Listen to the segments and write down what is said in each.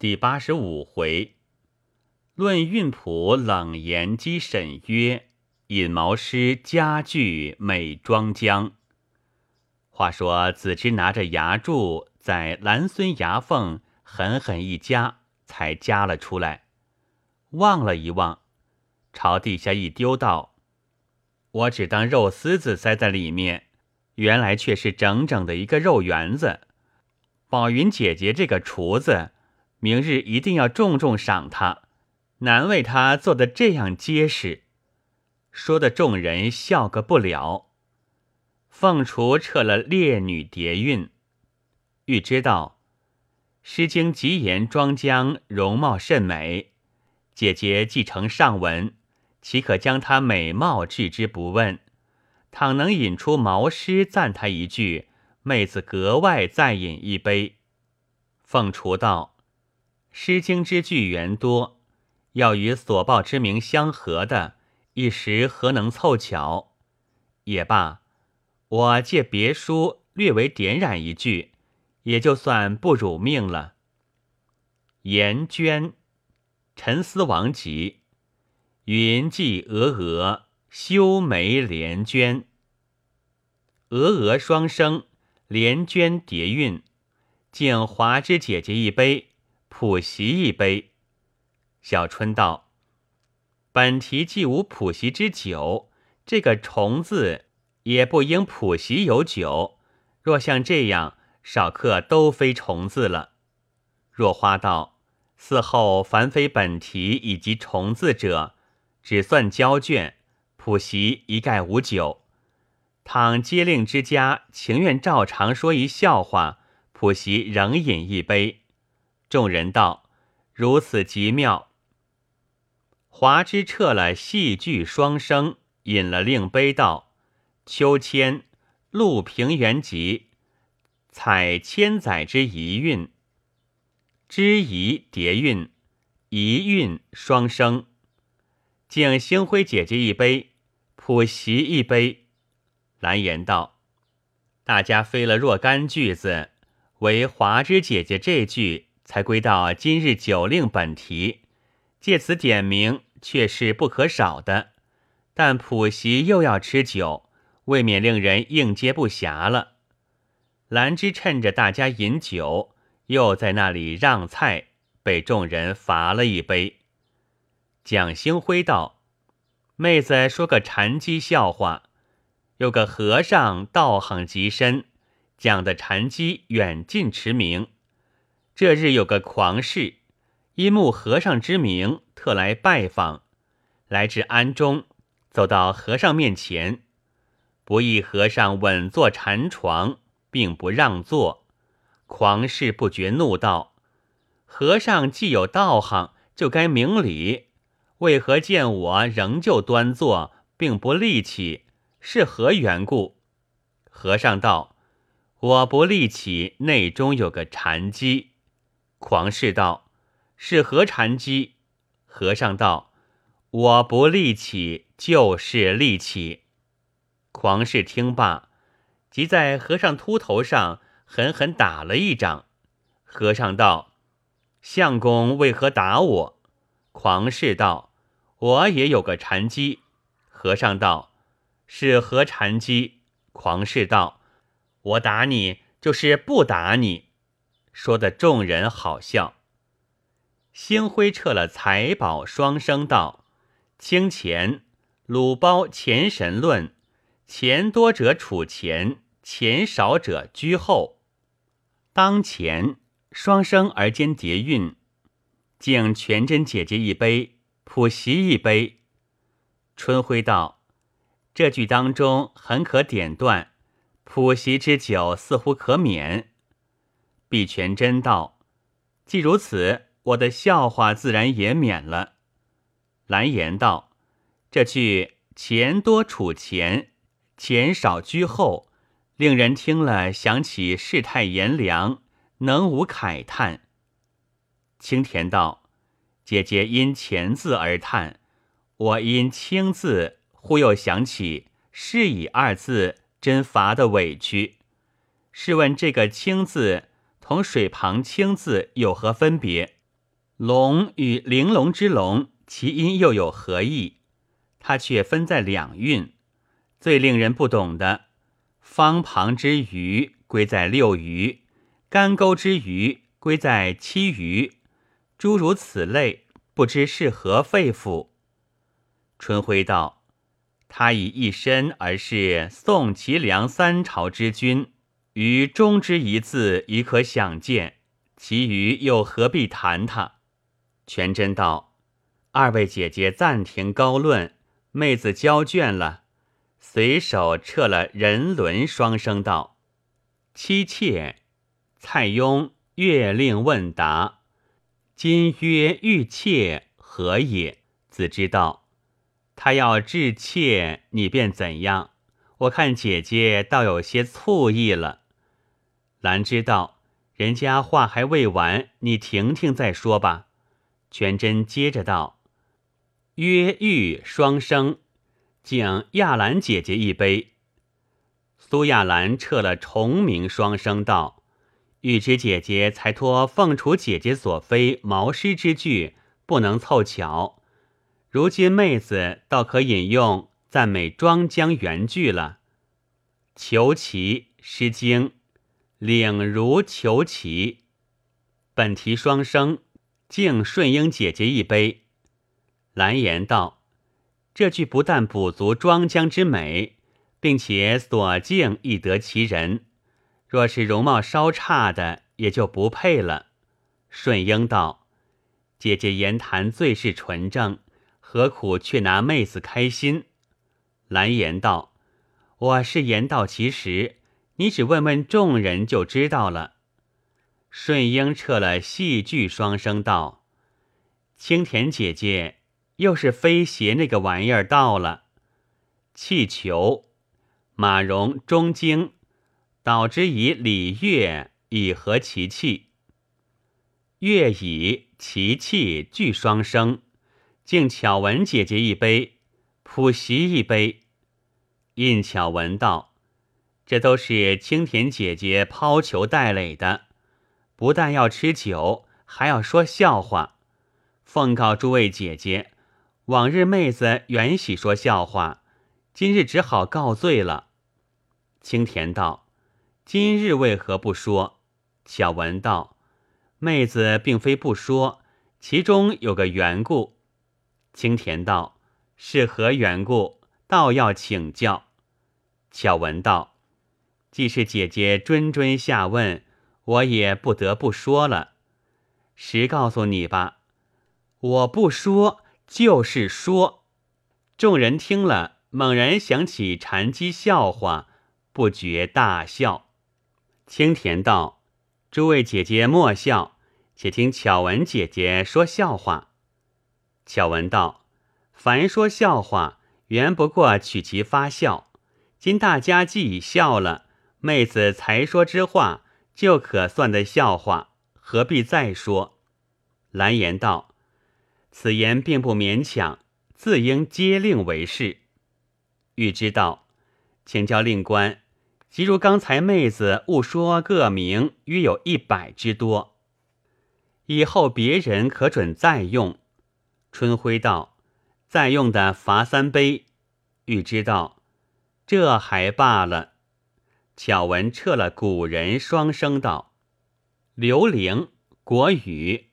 第八十五回，论韵谱冷言讥沈约，引毛诗佳句美庄姜。话说子之拿着牙柱在蓝孙牙缝狠狠一夹，才夹了出来。望了一望，朝地下一丢，道：“我只当肉丝子塞在里面，原来却是整整的一个肉圆子。宝云姐姐这个厨子。”明日一定要重重赏他，难为他做的这样结实。说的众人笑个不了。凤雏撤了烈女蝶韵，欲知道《诗经》极言庄姜容貌甚美，姐姐继承上文，岂可将她美貌置之不问？倘能引出毛诗赞她一句，妹子格外再饮一杯。凤雏道。《诗经》之句源多，要与所报之名相合的，一时何能凑巧？也罢，我借别书略为点染一句，也就算不辱命了。颜娟，陈思王集，云髻峨峨，修眉连娟。峨峨双生，连娟叠韵，敬华之姐姐一杯。普习一杯。小春道：“本题既无普习之酒，这个虫字也不应普习有酒。若像这样，少客都非虫字了。”若花道：“嗣后凡非本题以及虫字者，只算交卷，普习一概无酒。倘接令之家情愿照常说一笑话，普习仍饮一杯。”众人道：“如此极妙。”华之撤了戏剧双生，引了令杯道：“秋千，陆平原集，采千载之遗韵，之遗叠韵，遗韵双生。敬星辉姐姐一杯，普习一杯。”蓝颜道：“大家飞了若干句子，唯华之姐姐这句。”才归到今日酒令本题，借此点名，却是不可少的。但普席又要吃酒，未免令人应接不暇了。兰芝趁着大家饮酒，又在那里让菜，被众人罚了一杯。蒋兴辉道：“妹子说个禅机笑话，有个和尚道行极深，讲的禅机远近驰名。”这日有个狂士，因慕和尚之名，特来拜访。来至庵中，走到和尚面前，不意和尚稳坐禅床，并不让座。狂士不觉怒道：“和尚既有道行，就该明理，为何见我仍旧端坐，并不立起？是何缘故？”和尚道：“我不立起，内中有个禅机。”狂士道：“是何禅机？”和尚道：“我不立起，就是立起。”狂士听罢，即在和尚秃头上狠狠打了一掌。和尚道：“相公为何打我？”狂士道：“我也有个禅机。”和尚道：“是何禅机？”狂士道：“我打你，就是不打你。”说的众人好笑。星辉撤了财宝双声道：“清钱鲁包钱神论，钱多者储钱，钱少者居后。当前双生而兼叠韵，敬全真姐姐一杯，普习一杯。”春晖道：“这句当中很可点断，普习之酒似乎可免。”碧泉真道：“既如此，我的笑话自然也免了。”蓝颜道：“这句‘钱多储钱，钱少居后’，令人听了想起世态炎凉，能无慨叹？”青田道：“姐姐因‘钱’字而叹，我因‘清’字，忽又想起‘是以’二字，真罚的委屈。试问这个‘清’字？”同水旁青字有何分别？龙与玲珑之龙，其音又有何异？它却分在两韵。最令人不懂的，方旁之鱼归在六鱼，干沟之鱼归在七鱼，诸如此类，不知是何肺腑。春晖道：“他以一身而是宋齐梁三朝之君，于中之一字已可想见，其余又何必谈他？”全真道：“二位姐姐暂停高论，妹子交卷了。”随手撤了人伦双声道：“妻妾蔡邕月令问答，今曰欲妾何也？”子知道，他要致妾，你便怎样？我看姐姐倒有些醋意了。兰知道，人家话还未完，你停停再说吧。全真接着道：“曰玉双生。”敬亚兰姐姐一杯。苏亚兰撤了重名双声道：“玉芝姐姐才托凤雏姐姐所非毛诗之句，不能凑巧。如今妹子倒可引用赞美庄姜原句了。求其《诗经》，领如求其。本题双生，敬顺英姐姐一杯。”蓝颜道。这句不但补足庄姜之美，并且所敬亦得其人。若是容貌稍差的，也就不配了。顺英道：“姐姐言谈最是纯正，何苦却拿妹子开心？”蓝颜道：“我是言道其实，你只问问众人就知道了。”顺英撤了戏剧双声道：“青田姐姐。”又是飞鞋那个玩意儿到了，气球，马蓉中京，导之以礼乐以和其气。乐以其气俱双生，敬巧文姐姐一杯，普席一杯。印巧文道：这都是青田姐姐抛球带垒的，不但要吃酒，还要说笑话。奉告诸位姐姐。往日妹子原喜说笑话，今日只好告罪了。青田道：“今日为何不说？”小文道：“妹子并非不说，其中有个缘故。”青田道：“是何缘故？倒要请教。”小文道：“既是姐姐谆谆下问，我也不得不说了。实告诉你吧，我不说。”就是说，众人听了，猛然想起禅机笑话，不觉大笑。青田道：“诸位姐姐莫笑，且听巧文姐姐说笑话。”巧文道：“凡说笑话，原不过取其发笑。今大家既已笑了，妹子才说之话，就可算的笑话，何必再说？”蓝颜道。此言并不勉强，自应接令为是。欲知道，请教令官，即如刚才妹子误说个名，约有一百之多。以后别人可准再用。春晖道：“再用的罚三杯。”欲知道，这还罢了。巧文撤了古人双声道：“刘伶，国语。”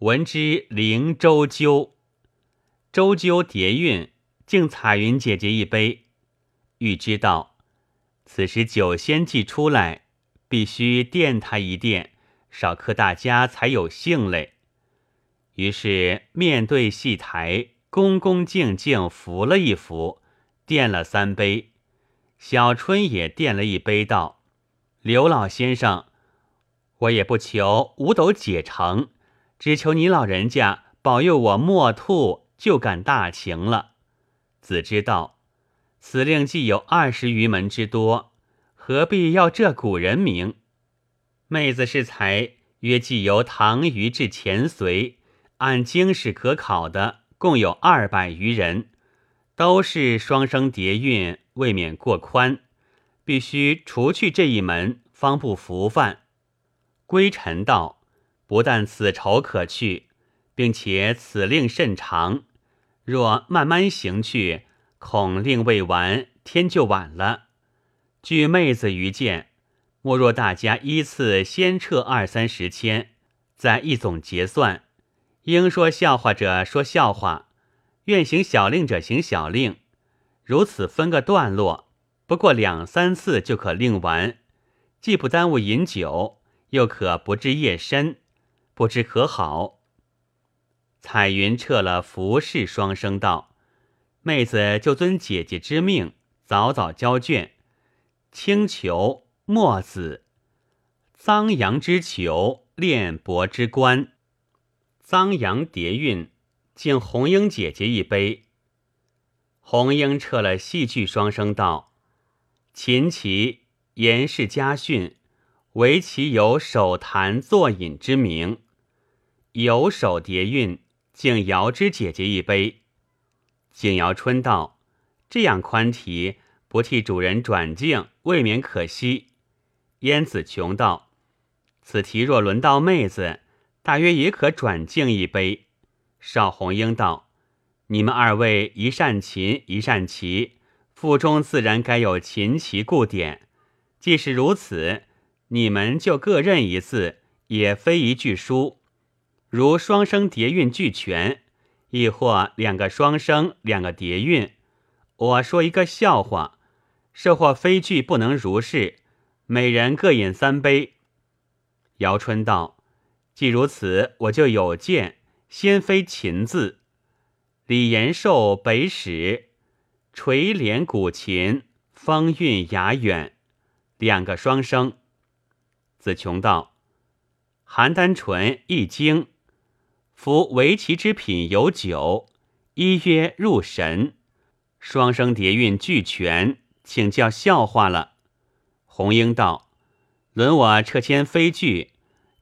闻之灵周鸠，周鸠叠韵，敬彩云姐姐一杯。欲知道，此时酒仙既出来，必须垫他一垫，少客大家才有兴嘞。于是面对戏台，恭恭敬敬扶了一扶，垫了三杯。小春也垫了一杯，道：“刘老先生，我也不求五斗解成。”只求你老人家保佑我莫吐，就干大情了。子知道，此令既有二十余门之多，何必要这古人名？妹子是才约既由唐虞至前隋，按经史可考的，共有二百余人，都是双声叠韵，未免过宽，必须除去这一门，方不服范。归臣道。不但此仇可去，并且此令甚长，若慢慢行去，恐令未完，天就晚了。据妹子愚见，莫若大家依次先撤二三十千，再一总结算。应说笑话者说笑话，愿行小令者行小令，如此分个段落，不过两三次就可令完，既不耽误饮酒，又可不至夜深，不知可好？彩云撤了服侍双声道，妹子就遵姐姐之命，早早交卷。青裘墨子，臧阳之裘，练帛之冠。臧阳叠韵，敬红英姐姐一杯。红英撤了戏剧双声道：“琴棋言是家训，唯其有手弹作饮之名。有手叠韵，敬瑶之姐姐一杯。”景瑶春道：“这样宽题，不替主人转敬，未免可惜。”燕子琼道：“此题若轮到妹子。”大约也可转敬一杯。邵红英道：“你们二位一善琴，一善棋，腹中自然该有琴棋故典。既是如此，你们就各认一字，也非一句书。如双声叠韵俱全，亦或两个双声，两个叠韵。我说一个笑话，设或非句不能如是，每人各饮三杯。”姚春道。既如此，我就有见，先非琴字。李延寿北史，垂帘古琴，风韵雅远，两个双声。子琼道：邯郸淳易经，夫围棋之品有九，一曰入神。双声叠韵俱全，请教笑话了。红英道：轮我撤迁飞句。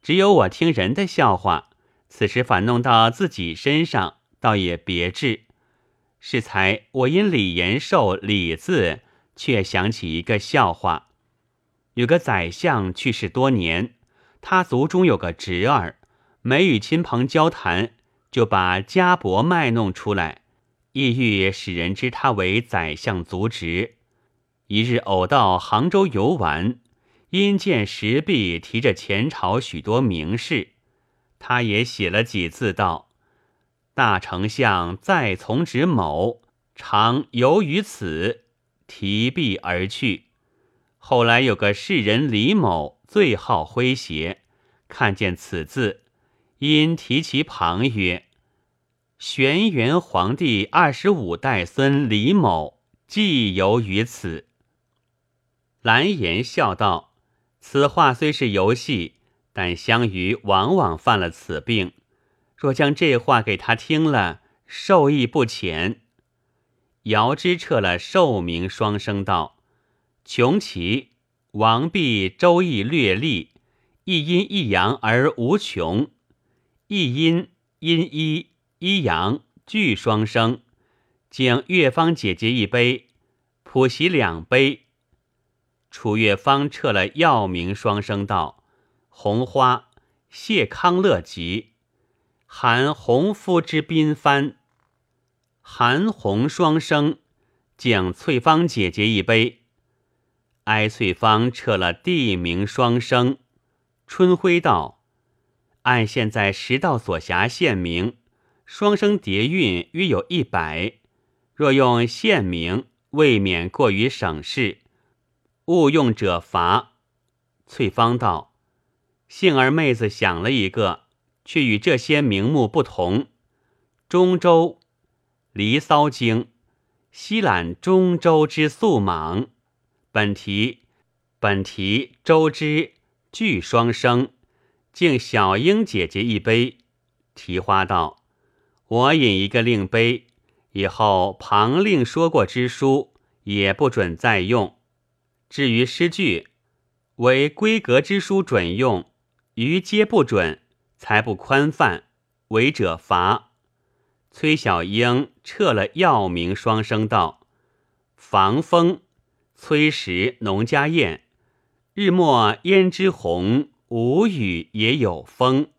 只有我听人的笑话，此时反弄到自己身上，倒也别致。适才我因李延寿“李”字，却想起一个笑话。有个宰相去世多年，他族中有个侄儿，没与亲朋交谈，就把家伯卖弄出来，意欲使人知他为宰相族侄。一日偶到杭州游玩。因见石壁提着前朝许多名士，他也写了几字道：“大丞相再从侄某，常游于此。”提壁而去。后来有个士人李某，最好诙谐，看见此字，因提其旁曰：“玄元皇帝二十五代孙李某，既游于此。”蓝颜笑道。此话虽是游戏，但相于往往犯了此病。若将这话给他听了，受益不浅。尧之撤了寿名双声道：“穷奇，王弼《周易》略历，一阴一阳而无穷。一阴阴一一阳俱双生，敬月芳姐姐一杯，普席两杯。”楚月芳撤了药名双声道：“红花谢康乐集，含红夫之宾番。含红双生，敬翠芳姐姐一杯。哀翠芳撤了地名双生。春晖道：按现在十道所辖县名，双生叠韵约有一百。若用县名，未免过于省事。”误用者罚。翠芳道：“幸而妹子想了一个，却与这些名目不同。中州，《离骚经》，西览中州之素莽。本题，本题周之俱双生，敬小英姐姐一杯。提花道：我饮一个令杯，以后旁令说过之书，也不准再用。”至于诗句，为规格之书准用，余皆不准，才不宽泛，违者罚。崔小英撤了药名双声道：防风，崔石农家宴，日末胭脂红，无雨也有风。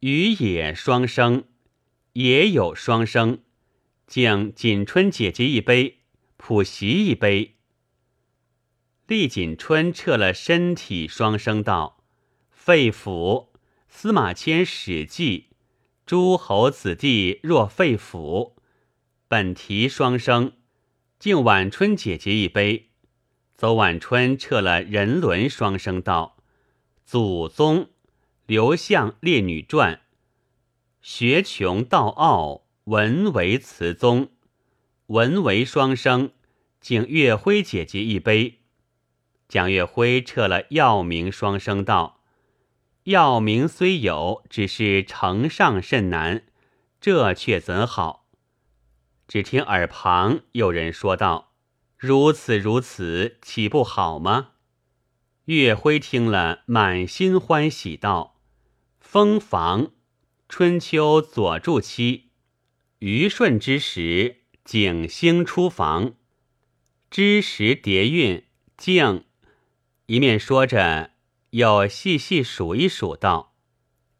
雨也双生，也有双生，敬锦春姐姐一杯，普席一杯。厉锦春撤了身体，双生道：“肺腑，司马迁史记，诸侯子弟若肺腑。”本题双生，敬晚春姐姐一杯。邹晚春撤了人伦，双生道：“祖宗，刘向列女传，学穷道傲，文为词宗。文为双生，敬月辉姐姐一杯。”蒋月辉撤了药名，双声道：“药名虽有，只是承上甚难，这却怎好？”只听耳旁有人说道：“如此如此，岂不好吗？”岳辉听了，满心欢喜道：“封房，春秋左柱期，虞舜之时，景星出房，知时叠韵，敬。”一面说着，又细细数一数，道：“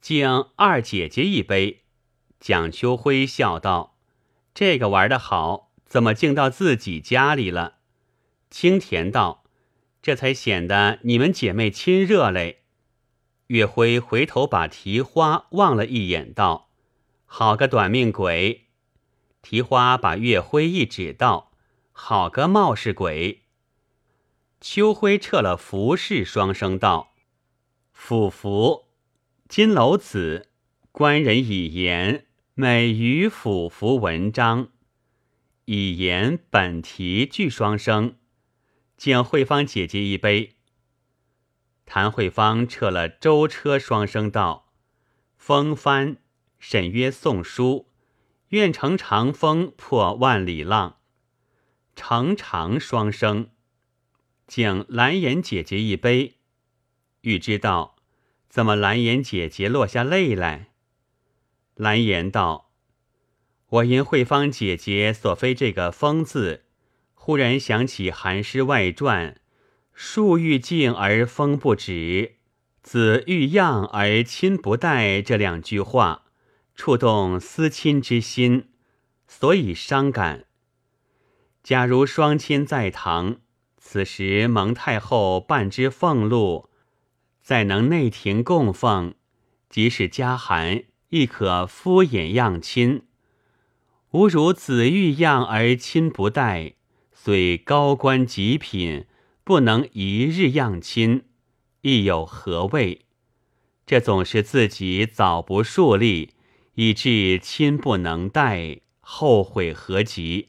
敬二姐姐一杯。”蒋秋辉笑道：“这个玩的好，怎么敬到自己家里了？”清田道：“这才显得你们姐妹亲热嘞。”月辉回头把提花望了一眼，道：“好个短命鬼！”提花把月辉一指，道：“好个冒失鬼！”秋辉撤了服饰，双声道：“府服，金楼子，官人以言，美于府服文章。以言本题俱双生，敬慧芳姐姐一杯。”谭慧芳撤了舟车，双声道：“风帆，沈约送书，愿乘长风破万里浪。乘长双生。”敬蓝颜姐姐一杯，欲知道怎么蓝颜姐姐落下泪来。蓝颜道：“我因慧芳姐姐所非这个‘风’字，忽然想起《寒诗外传》‘树欲静而风不止，子欲养而亲不待’这两句话，触动思亲之心，所以伤感。假如双亲在堂。”此时蒙太后半之俸禄，再能内廷供奉，即使家寒，亦可敷衍样亲。吾如子欲样而亲不待，虽高官极品，不能一日样亲，亦有何谓？这总是自己早不树立，以致亲不能待，后悔何及？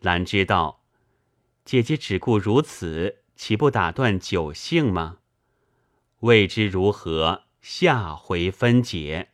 兰知道。姐姐只顾如此，岂不打断酒兴吗？未知如何，下回分解。